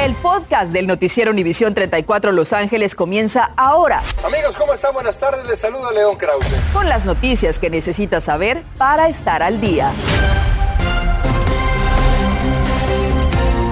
El podcast del noticiero Univisión 34 Los Ángeles comienza ahora. Amigos, ¿cómo están? Buenas tardes. Les saluda León Krause. Con las noticias que necesitas saber para estar al día.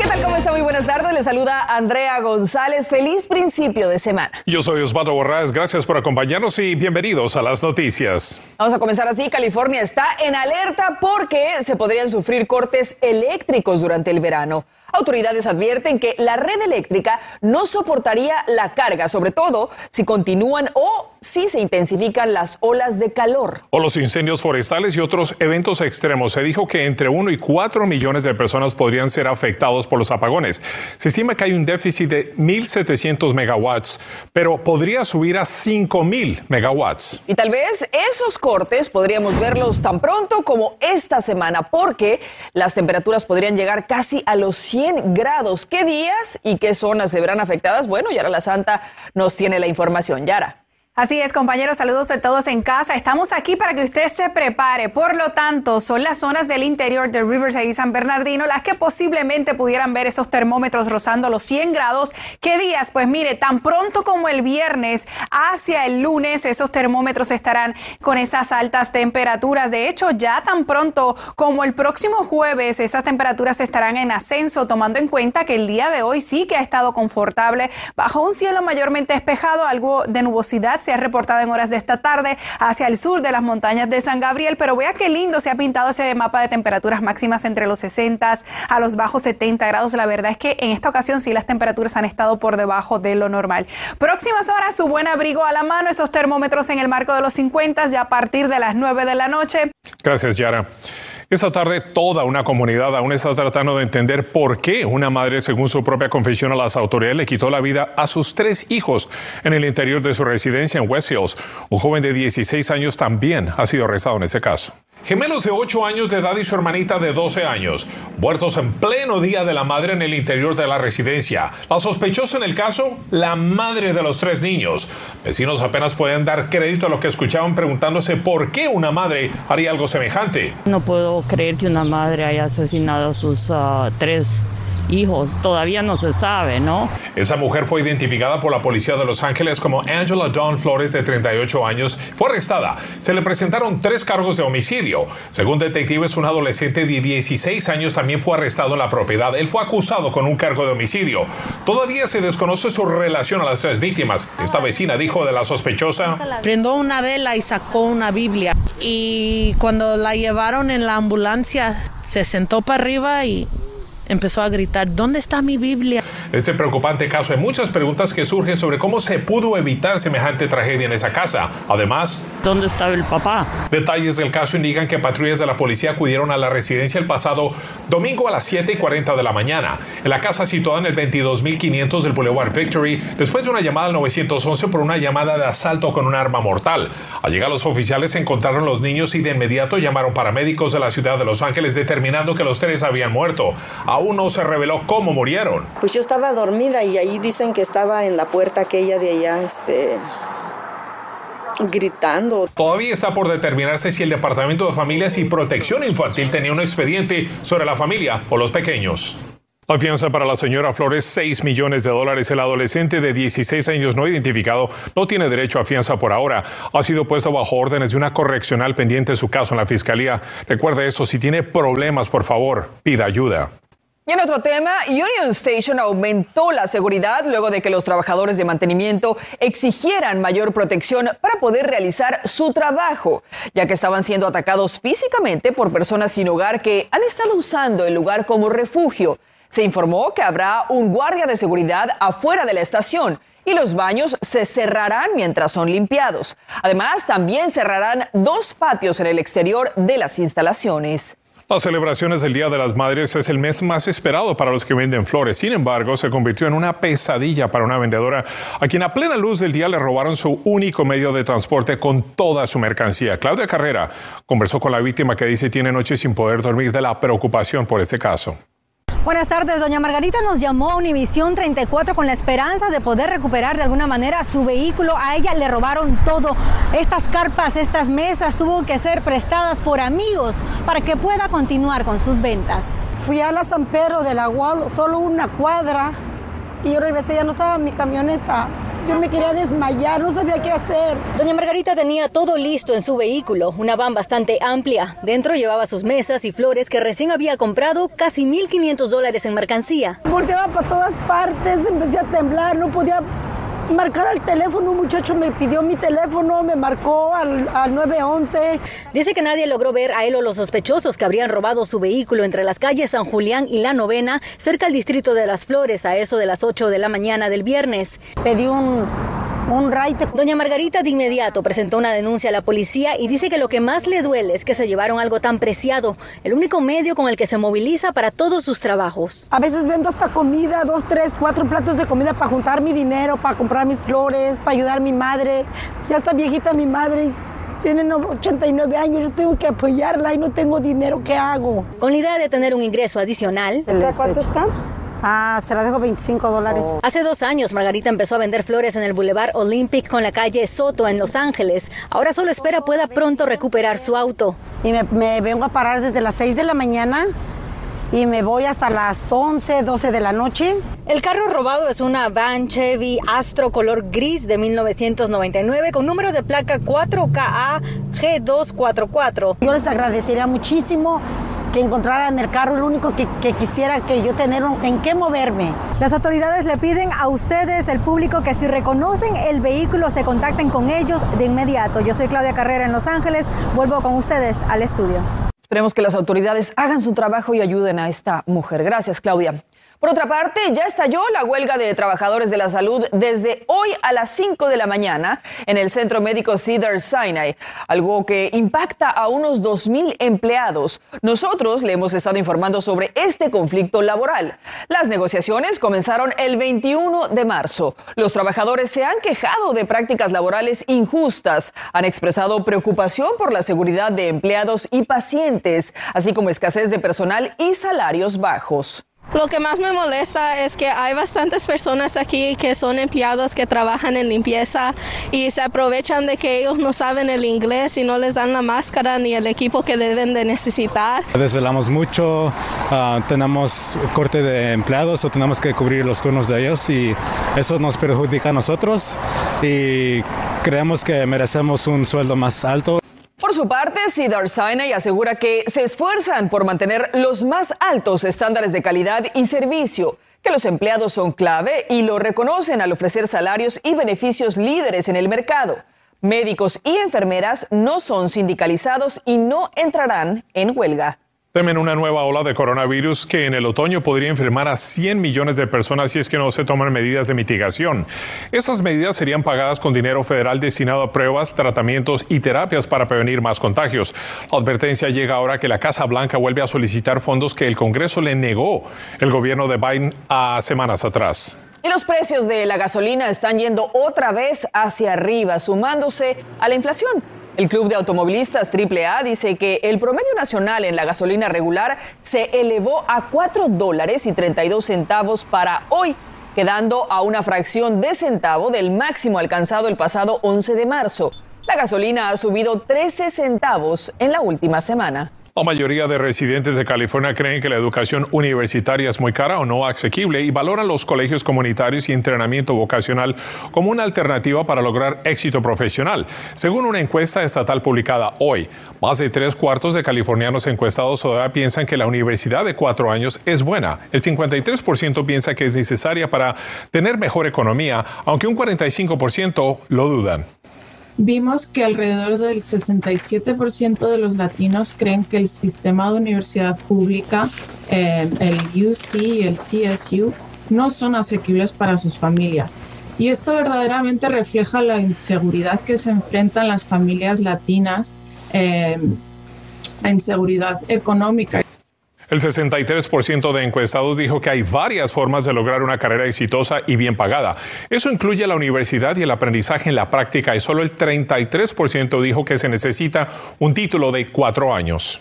¿Qué tal? ¿Cómo está? Muy buenas tardes. Les saluda Andrea González. Feliz principio de semana. Yo soy Osvaldo Borrás. Gracias por acompañarnos y bienvenidos a las noticias. Vamos a comenzar así. California está en alerta porque se podrían sufrir cortes eléctricos durante el verano. Autoridades advierten que la red eléctrica no soportaría la carga, sobre todo si continúan o si se intensifican las olas de calor. O los incendios forestales y otros eventos extremos. Se dijo que entre 1 y 4 millones de personas podrían ser afectados por los apagones. Se estima que hay un déficit de 1.700 megawatts, pero podría subir a 5.000 megawatts. Y tal vez esos cortes podríamos verlos tan pronto como esta semana, porque las temperaturas podrían llegar casi a los 100 grados. ¿Qué días y qué zonas se verán afectadas? Bueno, Yara La Santa nos tiene la información. Yara. Así es, compañeros, saludos a todos en casa. Estamos aquí para que usted se prepare. Por lo tanto, son las zonas del interior de Riverside y San Bernardino las que posiblemente pudieran ver esos termómetros rozando los 100 grados. ¿Qué días? Pues mire, tan pronto como el viernes hacia el lunes, esos termómetros estarán con esas altas temperaturas. De hecho, ya tan pronto como el próximo jueves, esas temperaturas estarán en ascenso, tomando en cuenta que el día de hoy sí que ha estado confortable, bajo un cielo mayormente despejado, algo de nubosidad se ha reportado en horas de esta tarde hacia el sur de las montañas de San Gabriel, pero vea qué lindo se ha pintado ese mapa de temperaturas máximas entre los 60 a los bajos 70 grados. La verdad es que en esta ocasión sí las temperaturas han estado por debajo de lo normal. Próximas horas, su buen abrigo a la mano, esos termómetros en el marco de los 50 ya a partir de las 9 de la noche. Gracias, Yara. Esta tarde toda una comunidad aún está tratando de entender por qué una madre, según su propia confesión a las autoridades, le quitó la vida a sus tres hijos en el interior de su residencia en West Hills. Un joven de 16 años también ha sido arrestado en ese caso. Gemelos de 8 años de edad y su hermanita de 12 años, muertos en pleno día de la madre en el interior de la residencia. La sospechosa en el caso, la madre de los tres niños. Vecinos apenas pueden dar crédito a lo que escuchaban preguntándose por qué una madre haría algo semejante. No puedo creer que una madre haya asesinado a sus uh, tres hijos. Todavía no se sabe, ¿no? Esa mujer fue identificada por la policía de Los Ángeles como Angela Dawn Flores, de 38 años. Fue arrestada. Se le presentaron tres cargos de homicidio. Según detectives, un adolescente de 16 años también fue arrestado en la propiedad. Él fue acusado con un cargo de homicidio. Todavía se desconoce su relación a las tres víctimas. Esta vecina dijo de la sospechosa. Prendó una vela y sacó una Biblia. Y cuando la llevaron en la ambulancia, se sentó para arriba y empezó a gritar, ¿dónde está mi Biblia? Este preocupante caso hay muchas preguntas que surgen sobre cómo se pudo evitar semejante tragedia en esa casa. Además, ¿dónde estaba el papá? Detalles del caso indican que patrullas de la policía acudieron a la residencia el pasado domingo a las 7 y 40 de la mañana, en la casa situada en el 22500 del Boulevard Victory, después de una llamada al 911 por una llamada de asalto con un arma mortal. Al llegar los oficiales encontraron los niños y de inmediato llamaron paramédicos de la ciudad de Los Ángeles determinando que los tres habían muerto. Aún no se reveló cómo murieron. Pues yo estaba dormida y ahí dicen que estaba en la puerta aquella de allá, este gritando. Todavía está por determinarse si el Departamento de Familias y Protección Infantil tenía un expediente sobre la familia o los pequeños. La fianza para la señora Flores, 6 millones de dólares. El adolescente de 16 años no identificado no tiene derecho a fianza por ahora. Ha sido puesto bajo órdenes de una correccional pendiente de su caso en la fiscalía. Recuerde esto, si tiene problemas, por favor, pida ayuda. Y en otro tema, Union Station aumentó la seguridad luego de que los trabajadores de mantenimiento exigieran mayor protección para poder realizar su trabajo, ya que estaban siendo atacados físicamente por personas sin hogar que han estado usando el lugar como refugio. Se informó que habrá un guardia de seguridad afuera de la estación y los baños se cerrarán mientras son limpiados. Además, también cerrarán dos patios en el exterior de las instalaciones. Las celebraciones del Día de las Madres es el mes más esperado para los que venden flores. Sin embargo, se convirtió en una pesadilla para una vendedora a quien a plena luz del día le robaron su único medio de transporte con toda su mercancía. Claudia Carrera conversó con la víctima que dice tiene noches sin poder dormir de la preocupación por este caso. Buenas tardes, doña Margarita nos llamó a Univisión 34 con la esperanza de poder recuperar de alguna manera su vehículo. A ella le robaron todo. Estas carpas, estas mesas tuvo que ser prestadas por amigos para que pueda continuar con sus ventas. Fui a la San Pedro del Agua, solo una cuadra, y yo regresé, ya no estaba mi camioneta. Yo me quería desmayar, no sabía qué hacer. Doña Margarita tenía todo listo en su vehículo, una van bastante amplia. Dentro llevaba sus mesas y flores que recién había comprado, casi 1.500 dólares en mercancía. Volteaba para todas partes, empecé a temblar, no podía marcar al teléfono. Un muchacho me pidió mi teléfono, me marcó al, al 911. Dice que nadie logró ver a él o los sospechosos que habrían robado su vehículo entre las calles San Julián y La Novena, cerca al distrito de Las Flores, a eso de las 8 de la mañana del viernes. Pedí un, un raite. Doña Margarita de inmediato presentó una denuncia a la policía y dice que lo que más le duele es que se llevaron algo tan preciado, el único medio con el que se moviliza para todos sus trabajos. A veces vendo hasta comida, dos, tres, cuatro platos de comida para juntar mi dinero, para comprar mis flores, para ayudar a mi madre. Ya está viejita mi madre. Tiene no- 89 años, yo tengo que apoyarla y no tengo dinero, ¿qué hago? Con la idea de tener un ingreso adicional, ¿Cuánto está? Ah, se la dejo 25 dólares. Hace dos años, Margarita empezó a vender flores en el Boulevard Olympic con la calle Soto en Los Ángeles. Ahora solo espera pueda pronto recuperar su auto. Y me, me vengo a parar desde las 6 de la mañana y me voy hasta las 11, 12 de la noche. El carro robado es una van Chevy Astro color gris de 1999 con número de placa 4KA G244. Yo les agradecería muchísimo que encontraran el carro, lo único que, que quisiera que yo tener un- en qué moverme. Las autoridades le piden a ustedes, el público, que si reconocen el vehículo se contacten con ellos de inmediato. Yo soy Claudia Carrera en Los Ángeles. Vuelvo con ustedes al estudio. Esperemos que las autoridades hagan su trabajo y ayuden a esta mujer. Gracias, Claudia. Por otra parte, ya estalló la huelga de trabajadores de la salud desde hoy a las 5 de la mañana en el Centro Médico Cedar Sinai, algo que impacta a unos 2.000 empleados. Nosotros le hemos estado informando sobre este conflicto laboral. Las negociaciones comenzaron el 21 de marzo. Los trabajadores se han quejado de prácticas laborales injustas, han expresado preocupación por la seguridad de empleados y pacientes, así como escasez de personal y salarios bajos. Lo que más me molesta es que hay bastantes personas aquí que son empleados que trabajan en limpieza y se aprovechan de que ellos no saben el inglés y no les dan la máscara ni el equipo que deben de necesitar. Desvelamos mucho, ah, tenemos corte de empleados o tenemos que cubrir los turnos de ellos y eso nos perjudica a nosotros y creemos que merecemos un sueldo más alto. Por su parte, Cedar Sinai asegura que se esfuerzan por mantener los más altos estándares de calidad y servicio, que los empleados son clave y lo reconocen al ofrecer salarios y beneficios líderes en el mercado. Médicos y enfermeras no son sindicalizados y no entrarán en huelga. Temen una nueva ola de coronavirus que en el otoño podría enfermar a 100 millones de personas si es que no se toman medidas de mitigación. Estas medidas serían pagadas con dinero federal destinado a pruebas, tratamientos y terapias para prevenir más contagios. La advertencia llega ahora que la Casa Blanca vuelve a solicitar fondos que el Congreso le negó el gobierno de Biden a semanas atrás. Y los precios de la gasolina están yendo otra vez hacia arriba, sumándose a la inflación. El Club de Automovilistas AAA dice que el promedio nacional en la gasolina regular se elevó a 4 dólares y 32 centavos para hoy, quedando a una fracción de centavo del máximo alcanzado el pasado 11 de marzo. La gasolina ha subido 13 centavos en la última semana. La mayoría de residentes de California creen que la educación universitaria es muy cara o no asequible y valoran los colegios comunitarios y entrenamiento vocacional como una alternativa para lograr éxito profesional. Según una encuesta estatal publicada hoy, más de tres cuartos de californianos encuestados todavía piensan que la universidad de cuatro años es buena. El 53% piensa que es necesaria para tener mejor economía, aunque un 45% lo dudan. Vimos que alrededor del 67% de los latinos creen que el sistema de universidad pública, eh, el UC y el CSU, no son asequibles para sus familias. Y esto verdaderamente refleja la inseguridad que se enfrentan las familias latinas, eh, inseguridad económica. El 63% de encuestados dijo que hay varias formas de lograr una carrera exitosa y bien pagada. Eso incluye la universidad y el aprendizaje en la práctica y solo el 33% dijo que se necesita un título de cuatro años.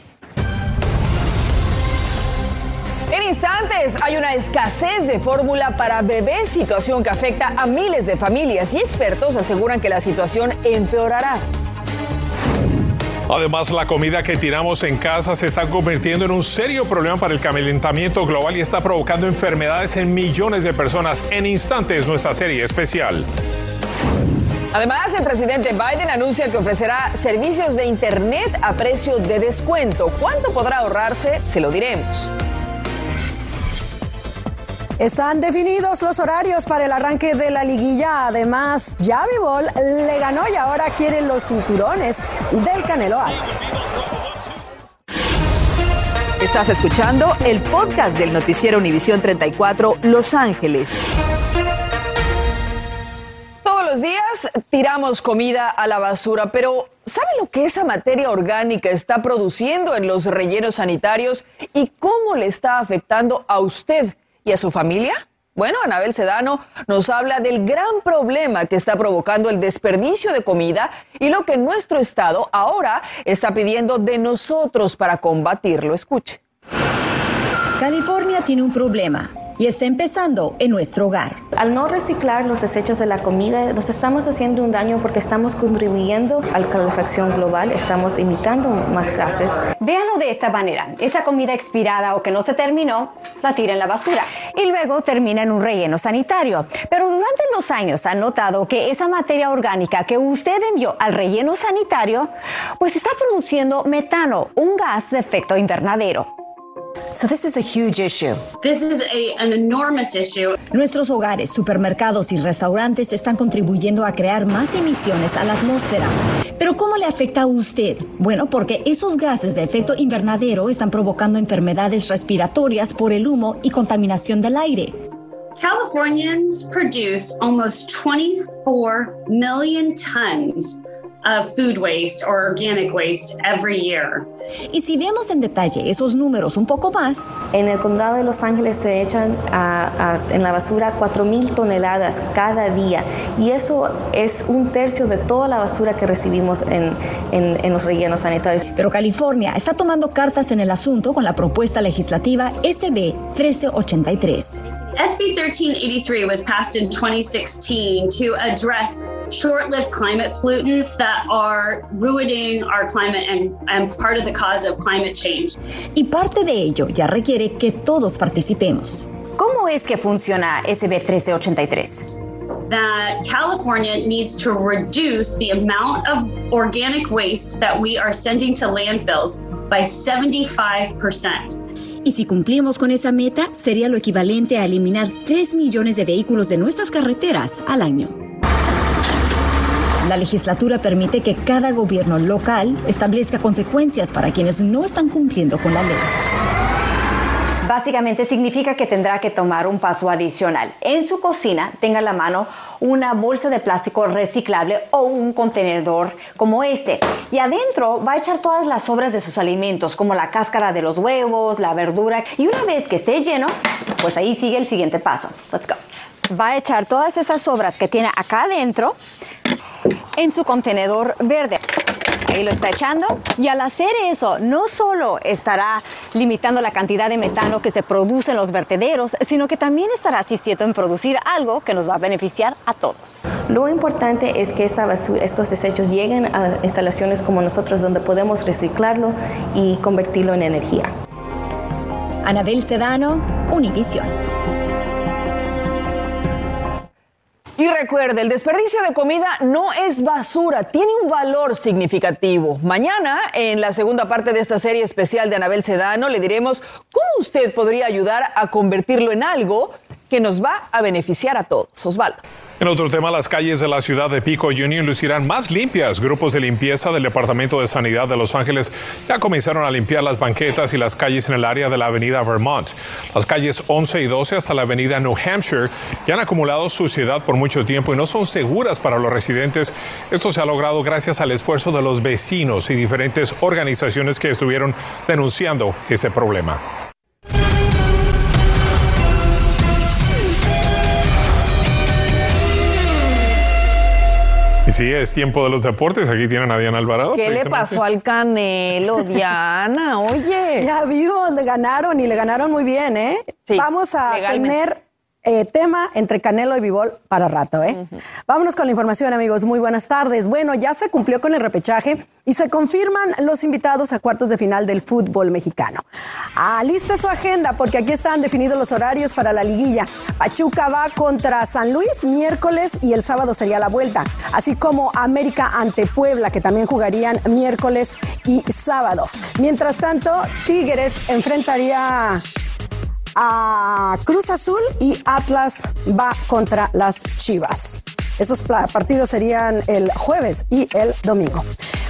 En instantes hay una escasez de fórmula para bebés, situación que afecta a miles de familias y expertos aseguran que la situación empeorará. Además, la comida que tiramos en casa se está convirtiendo en un serio problema para el calentamiento global y está provocando enfermedades en millones de personas. En instantes, nuestra serie especial. Además, el presidente Biden anuncia que ofrecerá servicios de Internet a precio de descuento. ¿Cuánto podrá ahorrarse? Se lo diremos. Están definidos los horarios para el arranque de la liguilla. Además, Javi Ball le ganó y ahora quiere los cinturones del Canelo Álvarez. Estás escuchando el podcast del noticiero Univisión 34 Los Ángeles. Todos los días tiramos comida a la basura, pero ¿sabe lo que esa materia orgánica está produciendo en los rellenos sanitarios y cómo le está afectando a usted y a su familia? Bueno, Anabel Sedano nos habla del gran problema que está provocando el desperdicio de comida y lo que nuestro Estado ahora está pidiendo de nosotros para combatirlo. Escuche. California tiene un problema y está empezando en nuestro hogar. Al no reciclar los desechos de la comida, nos estamos haciendo un daño porque estamos contribuyendo a la calefacción global, estamos imitando más gases. Véanlo de esta manera. Esa comida expirada o que no se terminó, la tira en la basura y luego termina en un relleno sanitario. Pero durante los años han notado que esa materia orgánica que usted envió al relleno sanitario, pues está produciendo metano, un gas de efecto invernadero. So this is a huge issue. This is a, an enormous issue. Nuestros hogares, supermercados y restaurantes están contribuyendo a crear más emisiones a la atmósfera. Pero ¿cómo le afecta a usted? Bueno, porque esos gases de efecto invernadero están provocando enfermedades respiratorias por el humo y contaminación del aire. Californians produce almost 24 million tons of food waste or organic waste every year. Y si vemos en detalle esos números un poco más, en el condado de Los Ángeles se echan a, a, en la basura 4.000 toneladas cada día y eso es un tercio de toda la basura que recibimos en, en, en los rellenos sanitarios. Pero California está tomando cartas en el asunto con la propuesta legislativa SB 1383. SB 1383 was passed in 2016 to address short lived climate pollutants that are ruining our climate and, and part of the cause of climate change. Y parte de ello ya requiere que todos participemos. ¿Cómo es que funciona SB 1383? that California needs to reduce the amount of organic waste that we are sending to landfills by 75%. Y si cumplimos con esa meta, sería lo equivalente a eliminar 3 millones de vehículos de nuestras carreteras al año. La legislatura permite que cada gobierno local establezca consecuencias para quienes no están cumpliendo con la ley. Básicamente significa que tendrá que tomar un paso adicional. En su cocina tenga a la mano una bolsa de plástico reciclable o un contenedor como este. Y adentro va a echar todas las sobras de sus alimentos, como la cáscara de los huevos, la verdura. Y una vez que esté lleno, pues ahí sigue el siguiente paso. Let's go. Va a echar todas esas sobras que tiene acá adentro en su contenedor verde. Ahí lo está echando. Y al hacer eso, no solo estará limitando la cantidad de metano que se produce en los vertederos, sino que también estará asistiendo en producir algo que nos va a beneficiar a todos. Lo importante es que esta basura, estos desechos lleguen a instalaciones como nosotros donde podemos reciclarlo y convertirlo en energía. Anabel Sedano, Univision. Y recuerde, el desperdicio de comida no es basura, tiene un valor significativo. Mañana, en la segunda parte de esta serie especial de Anabel Sedano, le diremos cómo usted podría ayudar a convertirlo en algo que nos va a beneficiar a todos. Osvaldo. En otro tema, las calles de la ciudad de Pico Union lucirán más limpias. Grupos de limpieza del Departamento de Sanidad de Los Ángeles ya comenzaron a limpiar las banquetas y las calles en el área de la avenida Vermont. Las calles 11 y 12 hasta la avenida New Hampshire ya han acumulado suciedad por mucho tiempo y no son seguras para los residentes. Esto se ha logrado gracias al esfuerzo de los vecinos y diferentes organizaciones que estuvieron denunciando este problema. Y sí, es tiempo de los deportes. Aquí tienen a Diana Alvarado. ¿Qué le pasó al Canelo, Diana? Oye. Ya vimos, le ganaron y le ganaron muy bien, ¿eh? Sí, Vamos a legalmente. tener eh, tema entre Canelo y Bivol para rato, ¿eh? Vámonos con la información, amigos. Muy buenas tardes. Bueno, ya se cumplió con el repechaje y se confirman los invitados a cuartos de final del fútbol mexicano. Alista su agenda porque aquí están definidos los horarios para la liguilla. Pachuca va contra San Luis miércoles y el sábado sería la vuelta, así como América ante Puebla, que también jugarían miércoles y sábado. Mientras tanto, Tigres enfrentaría a Cruz Azul y Atlas va contra las Chivas. Esos partidos serían el jueves y el domingo.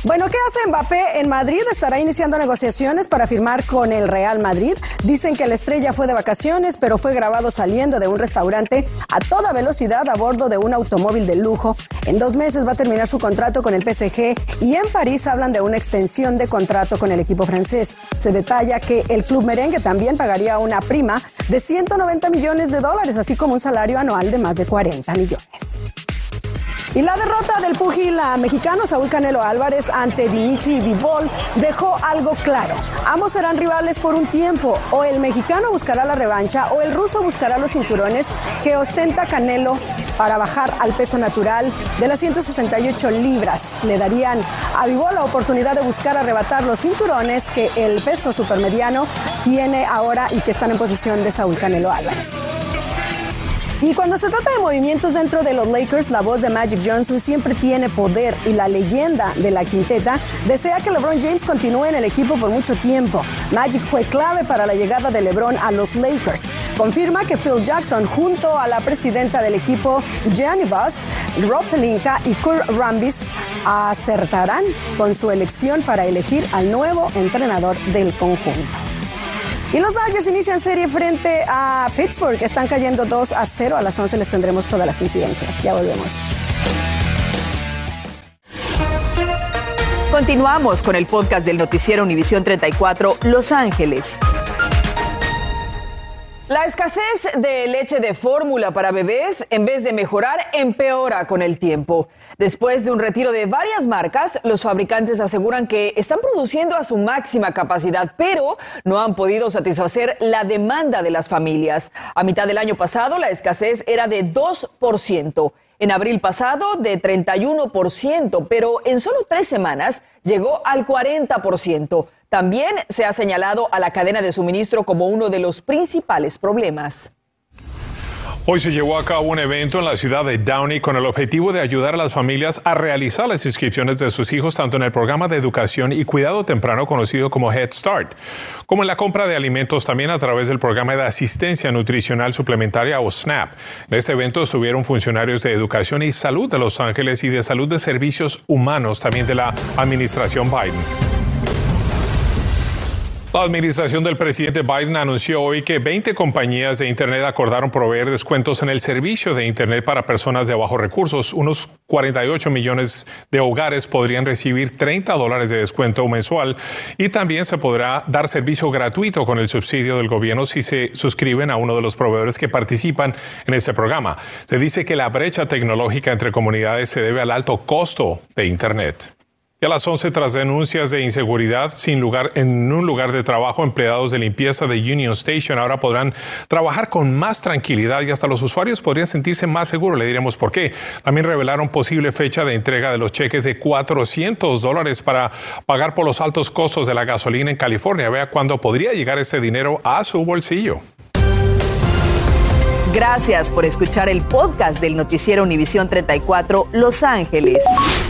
Bueno, ¿qué hace Mbappé en Madrid? Estará iniciando negociaciones para firmar con el Real Madrid. Dicen que la estrella fue de vacaciones, pero fue grabado saliendo de un restaurante a toda velocidad a bordo de un automóvil de lujo. En dos meses va a terminar su contrato con el PSG y en París hablan de una extensión de contrato con el equipo francés. Se detalla que el club merengue también pagaría una prima de 190 millones de dólares, así como un salario anual de más de 40 millones. Y la derrota del pugil mexicano Saúl Canelo Álvarez ante Dimitri Vivol dejó algo claro. Ambos serán rivales por un tiempo. O el mexicano buscará la revancha o el ruso buscará los cinturones que ostenta Canelo para bajar al peso natural de las 168 libras. Le darían a Vivol la oportunidad de buscar arrebatar los cinturones que el peso supermediano tiene ahora y que están en posición de Saúl Canelo Álvarez. Y cuando se trata de movimientos dentro de los Lakers, la voz de Magic Johnson siempre tiene poder y la leyenda de la quinteta desea que LeBron James continúe en el equipo por mucho tiempo. Magic fue clave para la llegada de LeBron a los Lakers. Confirma que Phil Jackson junto a la presidenta del equipo, Gianni Buss, Rob Pelinka y Kurt Rambis acertarán con su elección para elegir al nuevo entrenador del conjunto. Y los Dodgers inician serie frente a Pittsburgh. Están cayendo 2 a 0. A las 11 les tendremos todas las incidencias. Ya volvemos. Continuamos con el podcast del noticiero Univisión 34 Los Ángeles. La escasez de leche de fórmula para bebés, en vez de mejorar, empeora con el tiempo. Después de un retiro de varias marcas, los fabricantes aseguran que están produciendo a su máxima capacidad, pero no han podido satisfacer la demanda de las familias. A mitad del año pasado, la escasez era de 2%. En abril pasado, de 31%, pero en solo tres semanas llegó al 40%. También se ha señalado a la cadena de suministro como uno de los principales problemas. Hoy se llevó a cabo un evento en la ciudad de Downey con el objetivo de ayudar a las familias a realizar las inscripciones de sus hijos tanto en el programa de educación y cuidado temprano conocido como Head Start, como en la compra de alimentos también a través del programa de asistencia nutricional suplementaria o SNAP. En este evento estuvieron funcionarios de educación y salud de Los Ángeles y de salud de servicios humanos también de la administración Biden. La administración del presidente Biden anunció hoy que 20 compañías de Internet acordaron proveer descuentos en el servicio de Internet para personas de bajos recursos. Unos 48 millones de hogares podrían recibir 30 dólares de descuento mensual y también se podrá dar servicio gratuito con el subsidio del gobierno si se suscriben a uno de los proveedores que participan en este programa. Se dice que la brecha tecnológica entre comunidades se debe al alto costo de Internet. Y a las 11, tras denuncias de inseguridad sin lugar, en un lugar de trabajo, empleados de limpieza de Union Station ahora podrán trabajar con más tranquilidad y hasta los usuarios podrían sentirse más seguros. Le diremos por qué. También revelaron posible fecha de entrega de los cheques de 400 dólares para pagar por los altos costos de la gasolina en California. Vea cuándo podría llegar ese dinero a su bolsillo. Gracias por escuchar el podcast del noticiero Univisión 34 Los Ángeles.